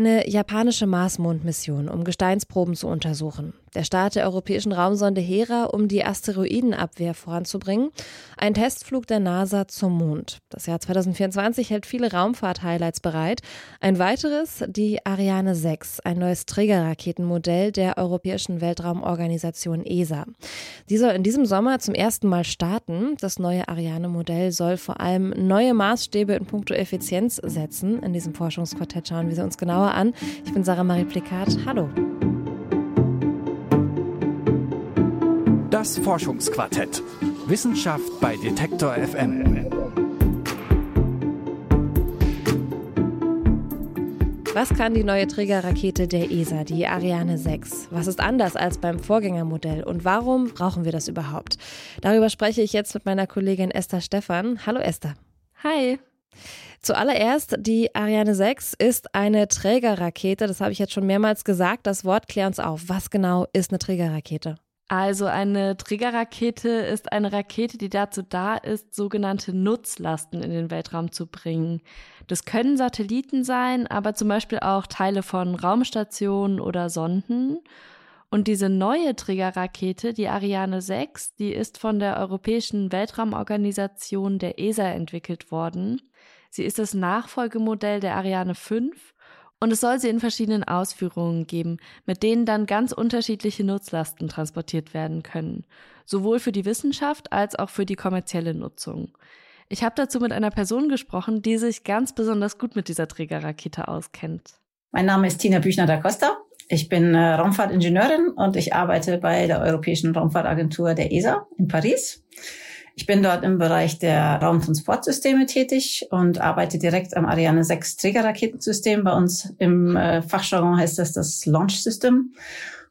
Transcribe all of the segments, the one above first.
eine japanische Mars-Mondmission, um Gesteinsproben zu untersuchen. Der Start der europäischen Raumsonde Hera, um die Asteroidenabwehr voranzubringen. Ein Testflug der NASA zum Mond. Das Jahr 2024 hält viele Raumfahrt-Highlights bereit. Ein weiteres, die Ariane 6, ein neues Trägerraketenmodell der Europäischen Weltraumorganisation ESA. Die soll in diesem Sommer zum ersten Mal starten. Das neue Ariane-Modell soll vor allem neue Maßstäbe in puncto Effizienz setzen. In diesem Forschungsquartett schauen wir sie uns genauer an. Ich bin Sarah Marie Plikat. Hallo. Das Forschungsquartett. Wissenschaft bei Detektor FM. Was kann die neue Trägerrakete der ESA, die Ariane 6? Was ist anders als beim Vorgängermodell und warum brauchen wir das überhaupt? Darüber spreche ich jetzt mit meiner Kollegin Esther Stephan. Hallo Esther. Hi. Zuallererst, die Ariane 6 ist eine Trägerrakete. Das habe ich jetzt schon mehrmals gesagt. Das Wort klär uns auf. Was genau ist eine Trägerrakete? Also eine Trägerrakete ist eine Rakete, die dazu da ist, sogenannte Nutzlasten in den Weltraum zu bringen. Das können Satelliten sein, aber zum Beispiel auch Teile von Raumstationen oder Sonden. Und diese neue Trägerrakete, die Ariane 6, die ist von der Europäischen Weltraumorganisation der ESA entwickelt worden. Sie ist das Nachfolgemodell der Ariane 5 und es soll sie in verschiedenen Ausführungen geben, mit denen dann ganz unterschiedliche Nutzlasten transportiert werden können, sowohl für die Wissenschaft als auch für die kommerzielle Nutzung. Ich habe dazu mit einer Person gesprochen, die sich ganz besonders gut mit dieser Trägerrakete auskennt. Mein Name ist Tina Büchner da Costa. Ich bin äh, Raumfahrtingenieurin und ich arbeite bei der Europäischen Raumfahrtagentur der ESA in Paris. Ich bin dort im Bereich der Raumtransportsysteme tätig und arbeite direkt am Ariane 6 Trägerraketensystem. Bei uns im äh, Fachjargon heißt das das Launch System.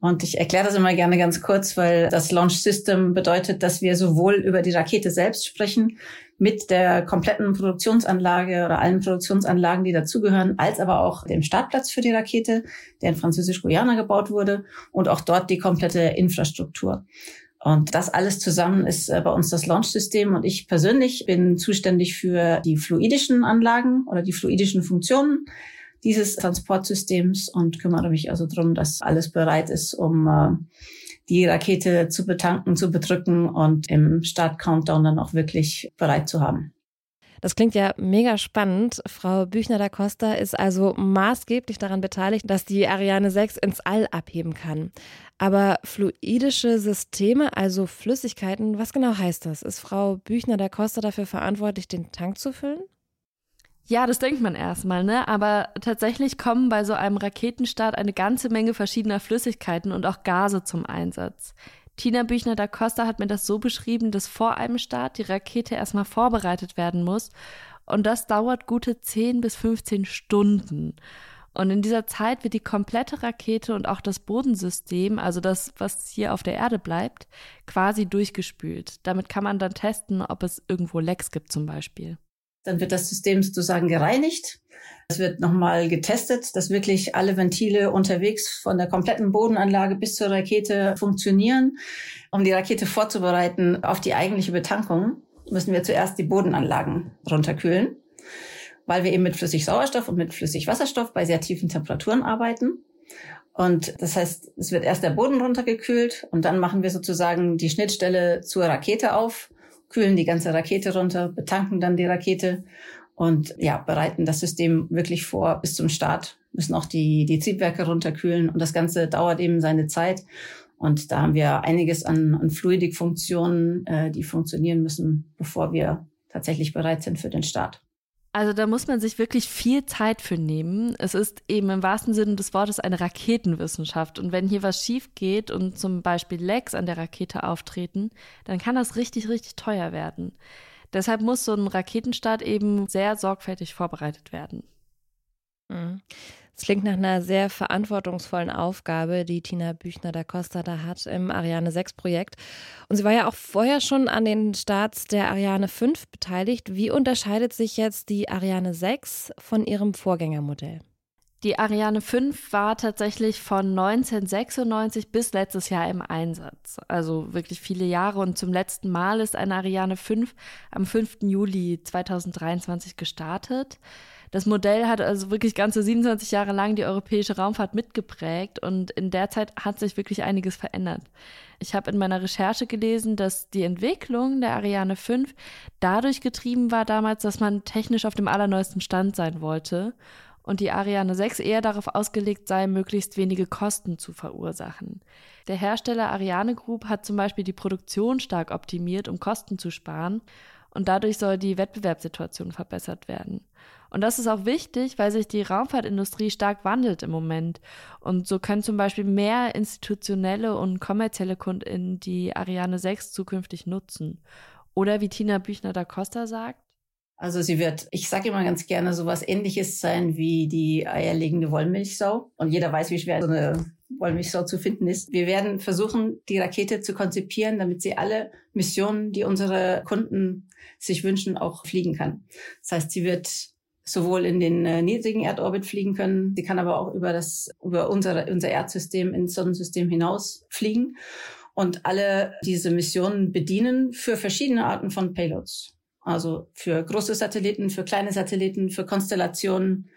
Und ich erkläre das immer gerne ganz kurz, weil das Launch System bedeutet, dass wir sowohl über die Rakete selbst sprechen, mit der kompletten Produktionsanlage oder allen Produktionsanlagen, die dazugehören, als aber auch dem Startplatz für die Rakete, der in Französisch-Guyana gebaut wurde und auch dort die komplette Infrastruktur. Und das alles zusammen ist äh, bei uns das Launch-System. Und ich persönlich bin zuständig für die fluidischen Anlagen oder die fluidischen Funktionen dieses Transportsystems und kümmere mich also darum, dass alles bereit ist, um äh, die Rakete zu betanken, zu bedrücken und im Start-Countdown dann auch wirklich bereit zu haben. Das klingt ja mega spannend. Frau Büchner da Costa ist also maßgeblich daran beteiligt, dass die Ariane 6 ins All abheben kann. Aber fluidische Systeme, also Flüssigkeiten, was genau heißt das? Ist Frau Büchner da Costa dafür verantwortlich, den Tank zu füllen? Ja, das denkt man erstmal, ne? Aber tatsächlich kommen bei so einem Raketenstart eine ganze Menge verschiedener Flüssigkeiten und auch Gase zum Einsatz. Tina Büchner da Costa hat mir das so beschrieben, dass vor einem Start die Rakete erstmal vorbereitet werden muss. Und das dauert gute 10 bis 15 Stunden. Und in dieser Zeit wird die komplette Rakete und auch das Bodensystem, also das, was hier auf der Erde bleibt, quasi durchgespült. Damit kann man dann testen, ob es irgendwo Lecks gibt zum Beispiel. Dann wird das System sozusagen gereinigt. Es wird nochmal getestet, dass wirklich alle Ventile unterwegs von der kompletten Bodenanlage bis zur Rakete funktionieren. Um die Rakete vorzubereiten auf die eigentliche Betankung, müssen wir zuerst die Bodenanlagen runterkühlen, weil wir eben mit Flüssigsauerstoff und mit Flüssigwasserstoff bei sehr tiefen Temperaturen arbeiten. Und das heißt, es wird erst der Boden runtergekühlt und dann machen wir sozusagen die Schnittstelle zur Rakete auf kühlen die ganze Rakete runter, betanken dann die Rakete und ja, bereiten das System wirklich vor bis zum Start, müssen auch die, die Triebwerke runterkühlen und das Ganze dauert eben seine Zeit. Und da haben wir einiges an, an Fluidikfunktionen, äh, die funktionieren müssen, bevor wir tatsächlich bereit sind für den Start. Also da muss man sich wirklich viel Zeit für nehmen. Es ist eben im wahrsten Sinne des Wortes eine Raketenwissenschaft. Und wenn hier was schief geht und zum Beispiel Lecks an der Rakete auftreten, dann kann das richtig, richtig teuer werden. Deshalb muss so ein Raketenstart eben sehr sorgfältig vorbereitet werden. Es klingt nach einer sehr verantwortungsvollen Aufgabe, die Tina Büchner da Costa da hat im Ariane 6 Projekt. Und sie war ja auch vorher schon an den Starts der Ariane 5 beteiligt. Wie unterscheidet sich jetzt die Ariane 6 von ihrem Vorgängermodell? Die Ariane 5 war tatsächlich von 1996 bis letztes Jahr im Einsatz. Also wirklich viele Jahre und zum letzten Mal ist eine Ariane 5 am 5. Juli 2023 gestartet. Das Modell hat also wirklich ganze 27 Jahre lang die europäische Raumfahrt mitgeprägt und in der Zeit hat sich wirklich einiges verändert. Ich habe in meiner Recherche gelesen, dass die Entwicklung der Ariane 5 dadurch getrieben war damals, dass man technisch auf dem allerneuesten Stand sein wollte und die Ariane 6 eher darauf ausgelegt sei, möglichst wenige Kosten zu verursachen. Der Hersteller Ariane Group hat zum Beispiel die Produktion stark optimiert, um Kosten zu sparen und dadurch soll die Wettbewerbssituation verbessert werden. Und das ist auch wichtig, weil sich die Raumfahrtindustrie stark wandelt im Moment. Und so können zum Beispiel mehr institutionelle und kommerzielle KundInnen die Ariane 6 zukünftig nutzen. Oder wie Tina Büchner da Costa sagt, also sie wird, ich sage immer ganz gerne, sowas ähnliches sein wie die eierlegende Wollmilchsau. Und jeder weiß, wie schwer so eine Wollmilchsau zu finden ist. Wir werden versuchen, die Rakete zu konzipieren, damit sie alle Missionen, die unsere Kunden sich wünschen, auch fliegen kann. Das heißt, sie wird sowohl in den äh, niedrigen Erdorbit fliegen können, sie kann aber auch über das, über unser, unser Erdsystem ins Sonnensystem hinaus fliegen und alle diese Missionen bedienen für verschiedene Arten von Payloads. Also für große Satelliten, für kleine Satelliten, für Konstellationen.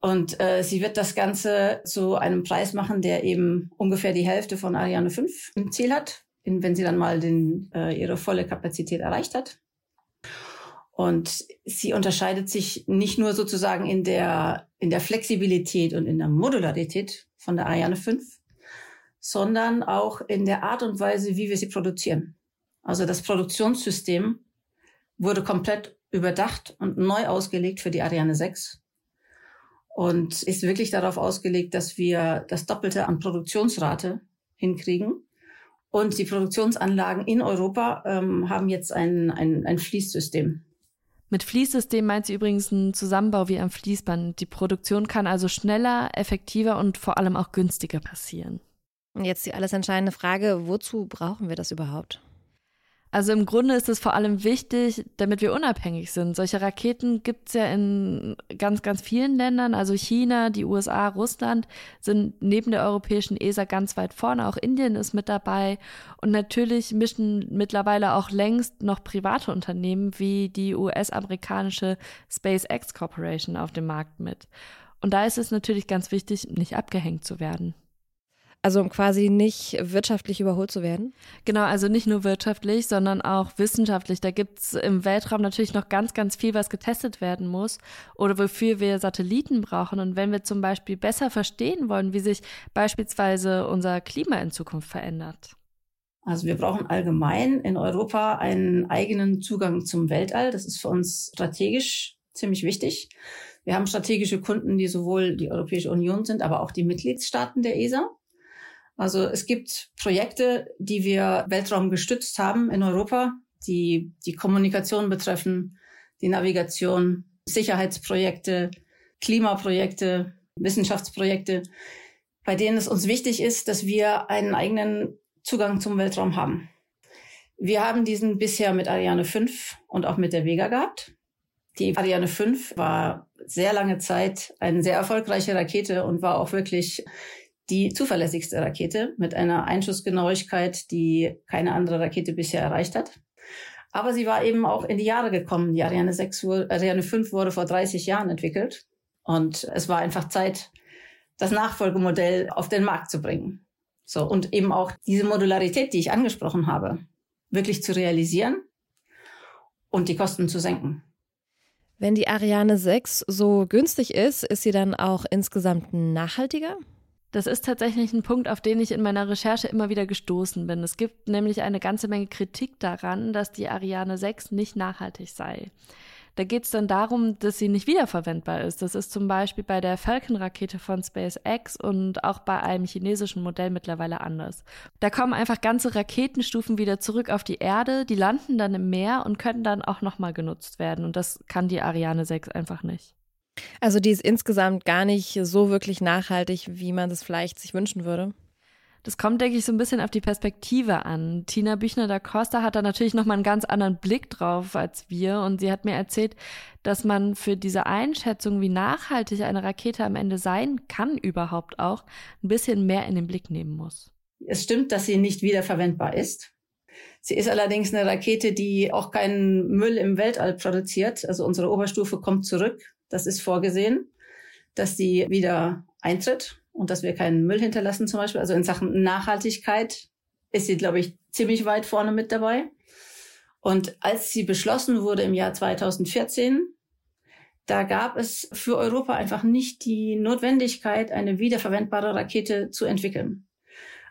Und äh, sie wird das Ganze zu einem Preis machen, der eben ungefähr die Hälfte von Ariane 5 im Ziel hat, wenn sie dann mal den, äh, ihre volle Kapazität erreicht hat. Und sie unterscheidet sich nicht nur sozusagen in der, in der Flexibilität und in der Modularität von der Ariane 5, sondern auch in der Art und Weise, wie wir sie produzieren. Also das Produktionssystem wurde komplett überdacht und neu ausgelegt für die Ariane 6 und ist wirklich darauf ausgelegt, dass wir das Doppelte an Produktionsrate hinkriegen. Und die Produktionsanlagen in Europa ähm, haben jetzt ein, ein, ein Fließsystem. Mit Fließsystem meint sie übrigens einen Zusammenbau wie am Fließband. Die Produktion kann also schneller, effektiver und vor allem auch günstiger passieren. Und jetzt die alles entscheidende Frage, wozu brauchen wir das überhaupt? Also im Grunde ist es vor allem wichtig, damit wir unabhängig sind. Solche Raketen gibt es ja in ganz, ganz vielen Ländern. Also China, die USA, Russland sind neben der europäischen ESA ganz weit vorne. Auch Indien ist mit dabei. Und natürlich mischen mittlerweile auch längst noch private Unternehmen wie die US-amerikanische SpaceX Corporation auf dem Markt mit. Und da ist es natürlich ganz wichtig, nicht abgehängt zu werden. Also um quasi nicht wirtschaftlich überholt zu werden? Genau, also nicht nur wirtschaftlich, sondern auch wissenschaftlich. Da gibt's im Weltraum natürlich noch ganz, ganz viel, was getestet werden muss oder wofür wir Satelliten brauchen. Und wenn wir zum Beispiel besser verstehen wollen, wie sich beispielsweise unser Klima in Zukunft verändert. Also wir brauchen allgemein in Europa einen eigenen Zugang zum Weltall. Das ist für uns strategisch ziemlich wichtig. Wir haben strategische Kunden, die sowohl die Europäische Union sind, aber auch die Mitgliedstaaten der ESA. Also es gibt Projekte, die wir Weltraum gestützt haben in Europa, die die Kommunikation betreffen, die Navigation, Sicherheitsprojekte, Klimaprojekte, Wissenschaftsprojekte, bei denen es uns wichtig ist, dass wir einen eigenen Zugang zum Weltraum haben. Wir haben diesen bisher mit Ariane 5 und auch mit der Vega gehabt. Die Ariane 5 war sehr lange Zeit eine sehr erfolgreiche Rakete und war auch wirklich die zuverlässigste Rakete mit einer Einschussgenauigkeit, die keine andere Rakete bisher erreicht hat. Aber sie war eben auch in die Jahre gekommen. Die Ariane 6, Ariane 5 wurde vor 30 Jahren entwickelt. Und es war einfach Zeit, das Nachfolgemodell auf den Markt zu bringen. So. Und eben auch diese Modularität, die ich angesprochen habe, wirklich zu realisieren und die Kosten zu senken. Wenn die Ariane 6 so günstig ist, ist sie dann auch insgesamt nachhaltiger? Das ist tatsächlich ein Punkt, auf den ich in meiner Recherche immer wieder gestoßen bin. Es gibt nämlich eine ganze Menge Kritik daran, dass die Ariane 6 nicht nachhaltig sei. Da geht es dann darum, dass sie nicht wiederverwendbar ist. Das ist zum Beispiel bei der Falcon-Rakete von SpaceX und auch bei einem chinesischen Modell mittlerweile anders. Da kommen einfach ganze Raketenstufen wieder zurück auf die Erde, die landen dann im Meer und können dann auch nochmal genutzt werden. Und das kann die Ariane 6 einfach nicht. Also die ist insgesamt gar nicht so wirklich nachhaltig, wie man es vielleicht sich wünschen würde. Das kommt, denke ich, so ein bisschen auf die Perspektive an. Tina Büchner da Costa hat da natürlich nochmal einen ganz anderen Blick drauf als wir und sie hat mir erzählt, dass man für diese Einschätzung, wie nachhaltig eine Rakete am Ende sein kann, überhaupt auch ein bisschen mehr in den Blick nehmen muss. Es stimmt, dass sie nicht wiederverwendbar ist. Sie ist allerdings eine Rakete, die auch keinen Müll im Weltall produziert. Also unsere Oberstufe kommt zurück Das ist vorgesehen, dass die wieder eintritt und dass wir keinen Müll hinterlassen zum Beispiel. Also in Sachen Nachhaltigkeit ist sie, glaube ich, ziemlich weit vorne mit dabei. Und als sie beschlossen wurde im Jahr 2014, da gab es für Europa einfach nicht die Notwendigkeit, eine wiederverwendbare Rakete zu entwickeln.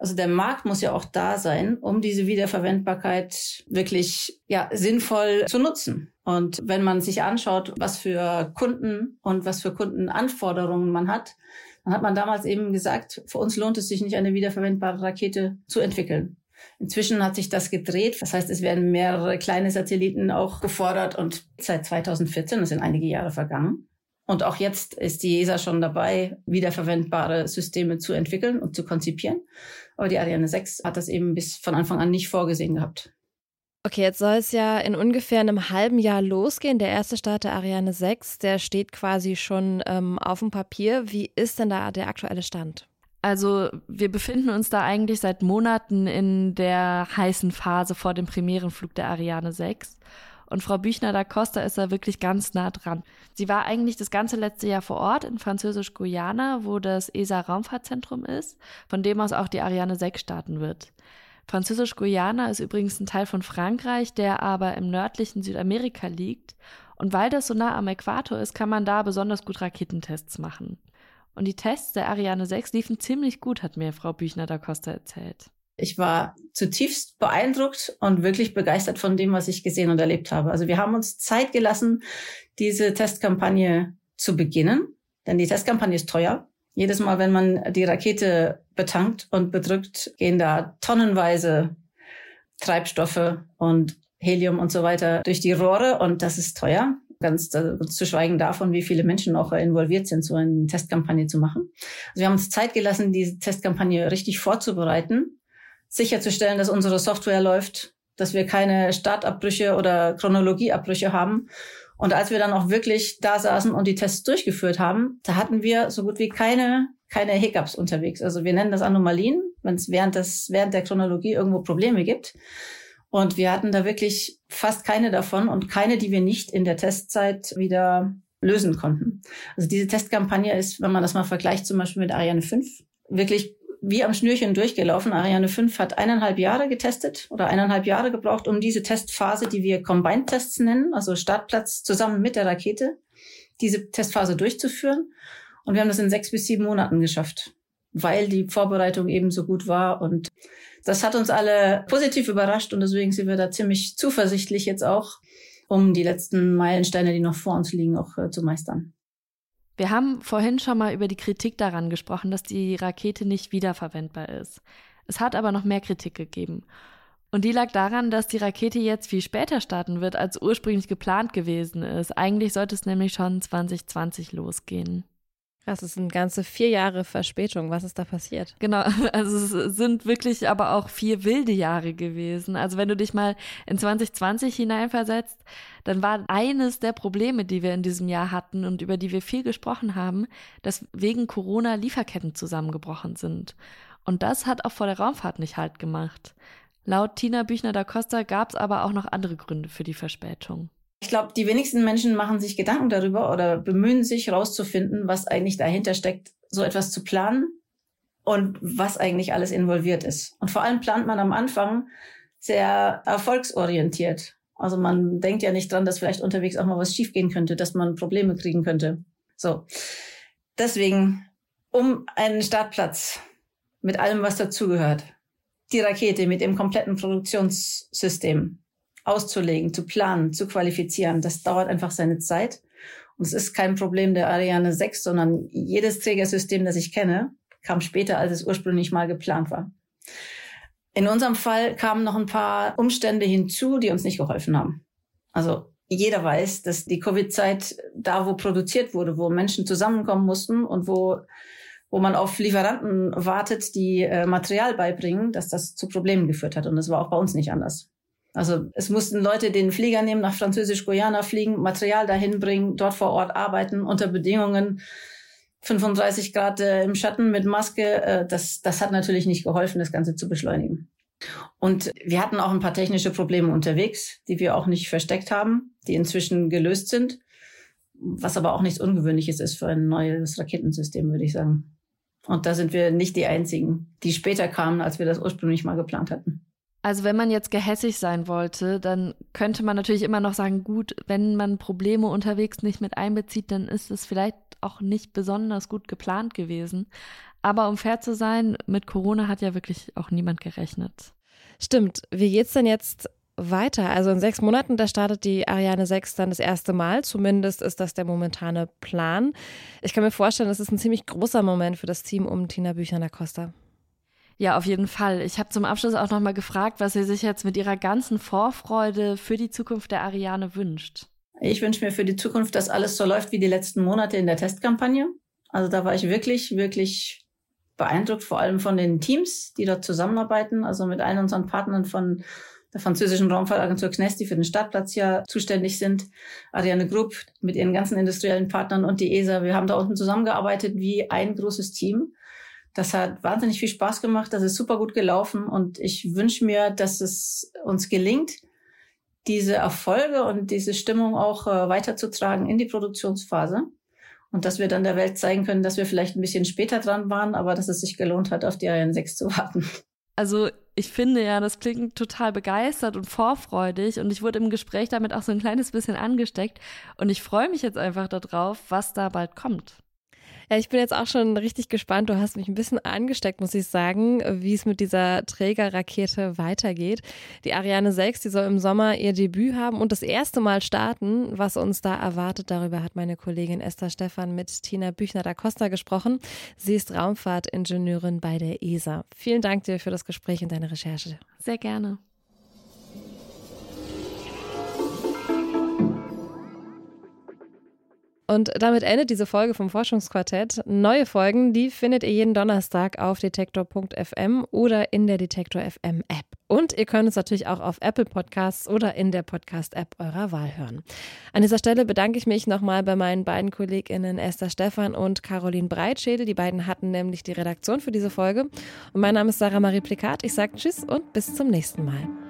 Also der Markt muss ja auch da sein, um diese Wiederverwendbarkeit wirklich ja sinnvoll zu nutzen. Und wenn man sich anschaut, was für Kunden und was für Kundenanforderungen man hat, dann hat man damals eben gesagt, für uns lohnt es sich nicht, eine wiederverwendbare Rakete zu entwickeln. Inzwischen hat sich das gedreht. Das heißt, es werden mehrere kleine Satelliten auch gefordert und seit 2014, das sind einige Jahre vergangen. Und auch jetzt ist die ESA schon dabei, wiederverwendbare Systeme zu entwickeln und zu konzipieren. Aber die Ariane 6 hat das eben bis von Anfang an nicht vorgesehen gehabt. Okay, jetzt soll es ja in ungefähr einem halben Jahr losgehen. Der erste Start der Ariane 6, der steht quasi schon ähm, auf dem Papier. Wie ist denn da der aktuelle Stand? Also wir befinden uns da eigentlich seit Monaten in der heißen Phase vor dem Premierenflug der Ariane 6. Und Frau Büchner da Costa ist da wirklich ganz nah dran. Sie war eigentlich das ganze letzte Jahr vor Ort in Französisch-Guyana, wo das ESA-Raumfahrtzentrum ist, von dem aus auch die Ariane 6 starten wird. Französisch-Guyana ist übrigens ein Teil von Frankreich, der aber im nördlichen Südamerika liegt. Und weil das so nah am Äquator ist, kann man da besonders gut Raketentests machen. Und die Tests der Ariane 6 liefen ziemlich gut, hat mir Frau Büchner da Costa erzählt. Ich war zutiefst beeindruckt und wirklich begeistert von dem, was ich gesehen und erlebt habe. Also wir haben uns Zeit gelassen, diese Testkampagne zu beginnen, denn die Testkampagne ist teuer. Jedes Mal, wenn man die Rakete betankt und bedrückt, gehen da tonnenweise Treibstoffe und Helium und so weiter durch die Rohre und das ist teuer. Ganz zu schweigen davon, wie viele Menschen auch involviert sind, so eine Testkampagne zu machen. Also wir haben uns Zeit gelassen, diese Testkampagne richtig vorzubereiten, sicherzustellen, dass unsere Software läuft, dass wir keine Startabbrüche oder Chronologieabbrüche haben und als wir dann auch wirklich da saßen und die Tests durchgeführt haben, da hatten wir so gut wie keine, keine Hiccups unterwegs. Also wir nennen das Anomalien, wenn es während des, während der Chronologie irgendwo Probleme gibt. Und wir hatten da wirklich fast keine davon und keine, die wir nicht in der Testzeit wieder lösen konnten. Also diese Testkampagne ist, wenn man das mal vergleicht, zum Beispiel mit Ariane 5, wirklich wie am Schnürchen durchgelaufen. Ariane 5 hat eineinhalb Jahre getestet oder eineinhalb Jahre gebraucht, um diese Testphase, die wir Combined-Tests nennen, also Startplatz zusammen mit der Rakete, diese Testphase durchzuführen. Und wir haben das in sechs bis sieben Monaten geschafft, weil die Vorbereitung eben so gut war. Und das hat uns alle positiv überrascht und deswegen sind wir da ziemlich zuversichtlich jetzt auch, um die letzten Meilensteine, die noch vor uns liegen, auch äh, zu meistern. Wir haben vorhin schon mal über die Kritik daran gesprochen, dass die Rakete nicht wiederverwendbar ist. Es hat aber noch mehr Kritik gegeben. Und die lag daran, dass die Rakete jetzt viel später starten wird, als ursprünglich geplant gewesen ist. Eigentlich sollte es nämlich schon 2020 losgehen. Das ist eine ganze vier Jahre Verspätung. Was ist da passiert? Genau, also es sind wirklich aber auch vier wilde Jahre gewesen. Also wenn du dich mal in 2020 hineinversetzt, dann war eines der Probleme, die wir in diesem Jahr hatten und über die wir viel gesprochen haben, dass wegen Corona Lieferketten zusammengebrochen sind. Und das hat auch vor der Raumfahrt nicht halt gemacht. Laut Tina Büchner da Costa gab es aber auch noch andere Gründe für die Verspätung. Ich glaube, die wenigsten Menschen machen sich Gedanken darüber oder bemühen sich herauszufinden, was eigentlich dahinter steckt, so etwas zu planen und was eigentlich alles involviert ist. Und vor allem plant man am Anfang sehr erfolgsorientiert. Also man denkt ja nicht dran, dass vielleicht unterwegs auch mal was schiefgehen könnte, dass man Probleme kriegen könnte. So. Deswegen, um einen Startplatz mit allem, was dazugehört, die Rakete mit dem kompletten Produktionssystem auszulegen, zu planen, zu qualifizieren. Das dauert einfach seine Zeit. Und es ist kein Problem der Ariane 6, sondern jedes Trägersystem, das ich kenne, kam später, als es ursprünglich mal geplant war. In unserem Fall kamen noch ein paar Umstände hinzu, die uns nicht geholfen haben. Also jeder weiß, dass die Covid-Zeit da, wo produziert wurde, wo Menschen zusammenkommen mussten und wo, wo man auf Lieferanten wartet, die äh, Material beibringen, dass das zu Problemen geführt hat. Und das war auch bei uns nicht anders. Also es mussten Leute den Flieger nehmen, nach Französisch-Guyana fliegen, Material dahin bringen, dort vor Ort arbeiten, unter Bedingungen 35 Grad äh, im Schatten mit Maske. Äh, das, das hat natürlich nicht geholfen, das Ganze zu beschleunigen. Und wir hatten auch ein paar technische Probleme unterwegs, die wir auch nicht versteckt haben, die inzwischen gelöst sind. was aber auch nichts Ungewöhnliches ist für ein neues Raketensystem, würde ich sagen. Und da sind wir nicht die Einzigen, die später kamen, als wir das ursprünglich mal geplant hatten. Also wenn man jetzt gehässig sein wollte, dann könnte man natürlich immer noch sagen, gut, wenn man Probleme unterwegs nicht mit einbezieht, dann ist es vielleicht auch nicht besonders gut geplant gewesen. Aber um fair zu sein, mit Corona hat ja wirklich auch niemand gerechnet. Stimmt. Wie geht's denn jetzt weiter? Also in sechs Monaten, da startet die Ariane 6 dann das erste Mal. Zumindest ist das der momentane Plan. Ich kann mir vorstellen, das ist ein ziemlich großer Moment für das Team um Tina Büchner-da Costa. Ja, auf jeden Fall. Ich habe zum Abschluss auch nochmal gefragt, was sie sich jetzt mit ihrer ganzen Vorfreude für die Zukunft der Ariane wünscht. Ich wünsche mir für die Zukunft, dass alles so läuft wie die letzten Monate in der Testkampagne. Also da war ich wirklich, wirklich beeindruckt, vor allem von den Teams, die dort zusammenarbeiten, also mit allen unseren Partnern von der französischen Raumfahrtagentur CNES, die für den Startplatz ja zuständig sind, Ariane Group mit ihren ganzen industriellen Partnern und die ESA. Wir haben da unten zusammengearbeitet wie ein großes Team. Das hat wahnsinnig viel Spaß gemacht, das ist super gut gelaufen und ich wünsche mir, dass es uns gelingt, diese Erfolge und diese Stimmung auch äh, weiterzutragen in die Produktionsphase und dass wir dann der Welt zeigen können, dass wir vielleicht ein bisschen später dran waren, aber dass es sich gelohnt hat, auf die Ariane 6 zu warten. Also ich finde ja, das klingt total begeistert und vorfreudig und ich wurde im Gespräch damit auch so ein kleines bisschen angesteckt und ich freue mich jetzt einfach darauf, was da bald kommt. Ja, ich bin jetzt auch schon richtig gespannt. Du hast mich ein bisschen angesteckt, muss ich sagen, wie es mit dieser Trägerrakete weitergeht. Die Ariane 6, die soll im Sommer ihr Debüt haben und das erste Mal starten. Was uns da erwartet, darüber hat meine Kollegin Esther Stephan mit Tina Büchner da Costa gesprochen. Sie ist Raumfahrtingenieurin bei der ESA. Vielen Dank dir für das Gespräch und deine Recherche. Sehr gerne. Und damit endet diese Folge vom Forschungsquartett. Neue Folgen, die findet ihr jeden Donnerstag auf detektor.fm oder in der Detektor FM App. Und ihr könnt uns natürlich auch auf Apple Podcasts oder in der Podcast-App eurer Wahl hören. An dieser Stelle bedanke ich mich nochmal bei meinen beiden KollegInnen Esther Stephan und Caroline Breitschädel. Die beiden hatten nämlich die Redaktion für diese Folge. Und mein Name ist Sarah Marie Plikat. Ich sage Tschüss und bis zum nächsten Mal.